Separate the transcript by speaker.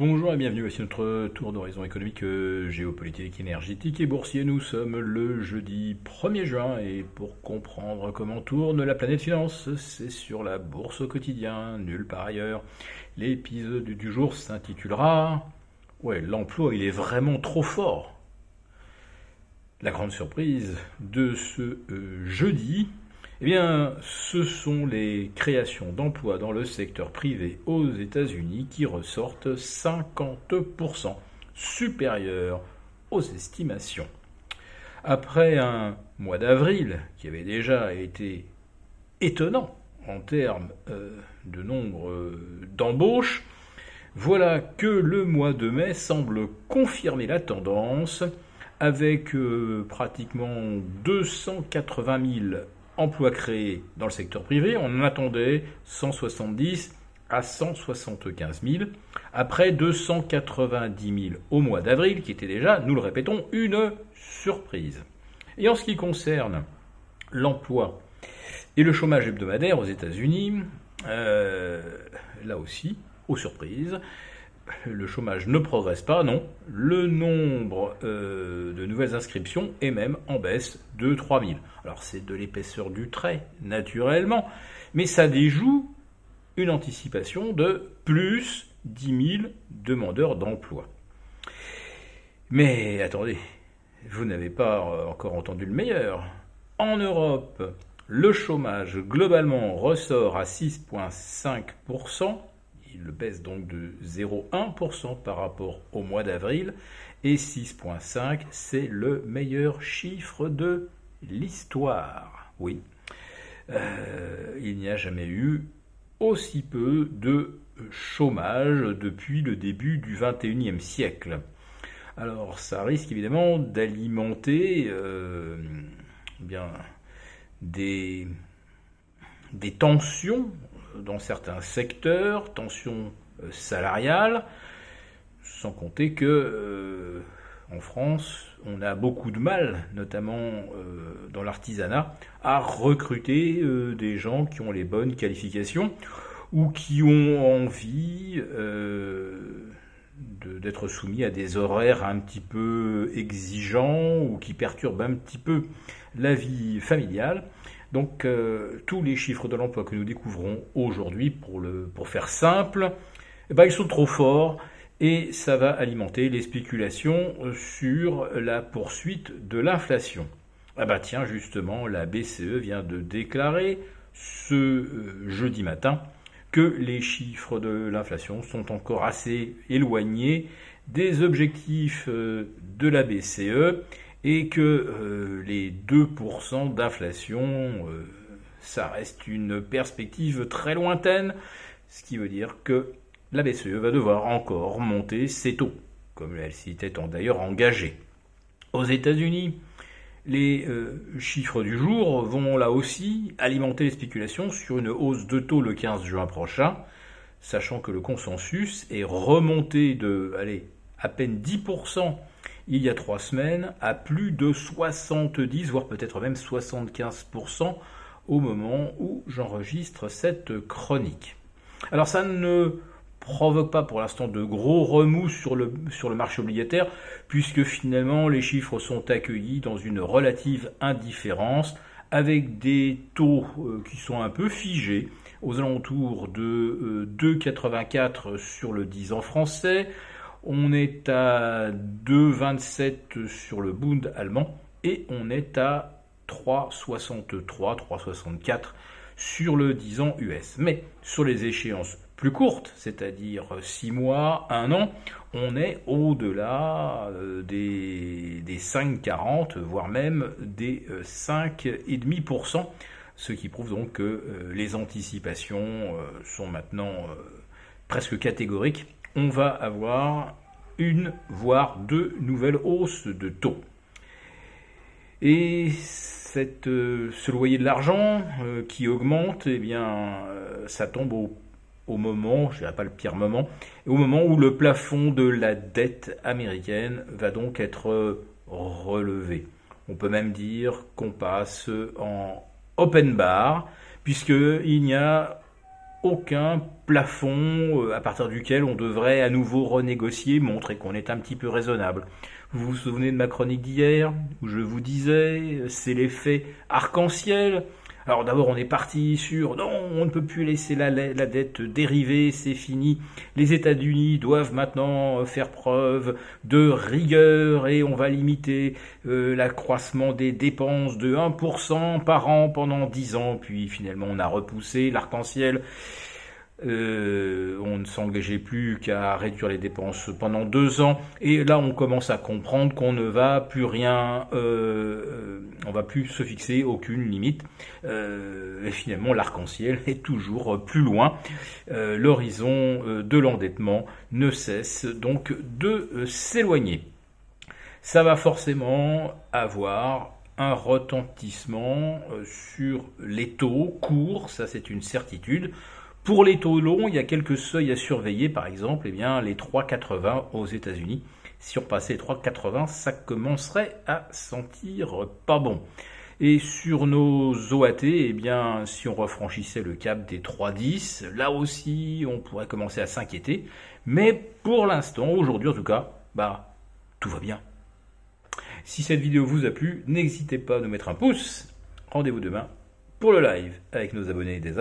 Speaker 1: Bonjour et bienvenue, voici notre tour d'horizon économique, euh, géopolitique, énergétique et boursier. Nous sommes le jeudi 1er juin et pour comprendre comment tourne la planète finance, c'est sur la bourse au quotidien, nulle part ailleurs. L'épisode du jour s'intitulera Ouais, l'emploi il est vraiment trop fort. La grande surprise de ce euh, jeudi, eh bien, ce sont les créations d'emplois dans le secteur privé aux États-Unis qui ressortent 50% supérieurs aux estimations. Après un mois d'avril qui avait déjà été étonnant en termes euh, de nombre euh, d'embauches, voilà que le mois de mai semble confirmer la tendance avec euh, pratiquement 280 000 emplois créés dans le secteur privé. On en attendait 170 à 175 000, après 290 000 au mois d'avril, qui était déjà, nous le répétons, une surprise. Et en ce qui concerne l'emploi et le chômage hebdomadaire aux États-Unis, euh, là aussi, aux surprises, le chômage ne progresse pas, non. Le nombre euh, de nouvelles inscriptions est même en baisse de 3000. Alors c'est de l'épaisseur du trait, naturellement, mais ça déjoue une anticipation de plus 10 000 demandeurs d'emploi. Mais attendez, vous n'avez pas encore entendu le meilleur. En Europe, le chômage globalement ressort à 6,5%, il baisse donc de 0,1% par rapport au mois d'avril. Et 6,5, c'est le meilleur chiffre de l'histoire. Oui, euh, il n'y a jamais eu aussi peu de chômage depuis le début du 21e siècle. Alors ça risque évidemment d'alimenter euh, des, des tensions dans certains secteurs, tensions euh, salariales, sans compter que euh, en France, on a beaucoup de mal, notamment euh, dans l'artisanat, à recruter des gens qui ont les bonnes qualifications ou qui ont envie d'être soumis à des horaires un petit peu exigeants ou qui perturbent un petit peu la vie familiale. Donc euh, tous les chiffres de l'emploi que nous découvrons aujourd'hui, pour, pour faire simple, eh ben, ils sont trop forts et ça va alimenter les spéculations sur la poursuite de l'inflation. Ah bah tiens, justement, la BCE vient de déclarer ce euh, jeudi matin que les chiffres de l'inflation sont encore assez éloignés des objectifs euh, de la BCE et que euh, les 2% d'inflation, euh, ça reste une perspective très lointaine, ce qui veut dire que la BCE va devoir encore monter ses taux, comme elle s'y était d'ailleurs engagée. Aux États-Unis, les euh, chiffres du jour vont là aussi alimenter les spéculations sur une hausse de taux le 15 juin prochain, sachant que le consensus est remonté de allez, à peine 10% il y a trois semaines à plus de 70, voire peut-être même 75% au moment où j'enregistre cette chronique. Alors ça ne provoque pas pour l'instant de gros remous sur le, marché obligataire, puisque finalement les chiffres sont accueillis dans une relative indifférence, avec des taux euh, qui sont un peu figés, aux alentours de 2,84 euh, sur le 10 ans français, on est à 2,27 sur le Bund allemand et on est à 3,63, 3,64 sur le 10 ans US. Mais sur les échéances plus courtes, c'est-à-dire 6 mois, 1 an, on est au-delà euh, des, des 5,40, voire même des 5,5%, euh, ce qui prouve donc que euh, les anticipations sont maintenant presque catégoriques on va avoir une, voire deux nouvelles hausses de taux. Et cette, euh, ce loyer de l'argent euh, qui augmente, eh bien, euh, ça tombe au, au moment, je ne dirais pas le pire moment, au moment où le plafond de la dette américaine va donc être relevé. On peut même dire qu'on passe en open bar, puisqu'il n'y a aucun plafond euh, à partir duquel on devrait à nouveau renégocier, montrer qu'on est un petit peu raisonnable. Vous vous souvenez de ma chronique d'hier où je vous disais c'est l'effet arc-en-ciel alors d'abord, on est parti sur non, on ne peut plus laisser la, dette dériver, c'est fini. Les États-Unis doivent maintenant faire preuve de rigueur et on va limiter euh, l'accroissement des dépenses de 1% par an pendant 10 ans. Puis finalement, on a repoussé l'arc-en-ciel. Euh, on ne s'engageait plus qu'à réduire les dépenses pendant deux ans. Et là, on commence à comprendre qu'on ne va plus rien, euh, euh, on va plus se fixer aucune limite. et finalement, l'arc-en-ciel est toujours plus loin. L'horizon de l'endettement ne cesse donc de s'éloigner. Ça va forcément avoir un retentissement sur les taux courts, ça c'est une certitude. Pour les taux longs, il y a quelques seuils à surveiller, par exemple, eh bien, les 3,80 aux États-Unis. Si on passait les 3,80, ça commencerait à sentir pas bon. Et sur nos OAT, eh bien, si on refranchissait le cap des 3,10, là aussi, on pourrait commencer à s'inquiéter. Mais pour l'instant, aujourd'hui en tout cas, bah, tout va bien. Si cette vidéo vous a plu, n'hésitez pas à nous mettre un pouce. Rendez-vous demain pour le live avec nos abonnés des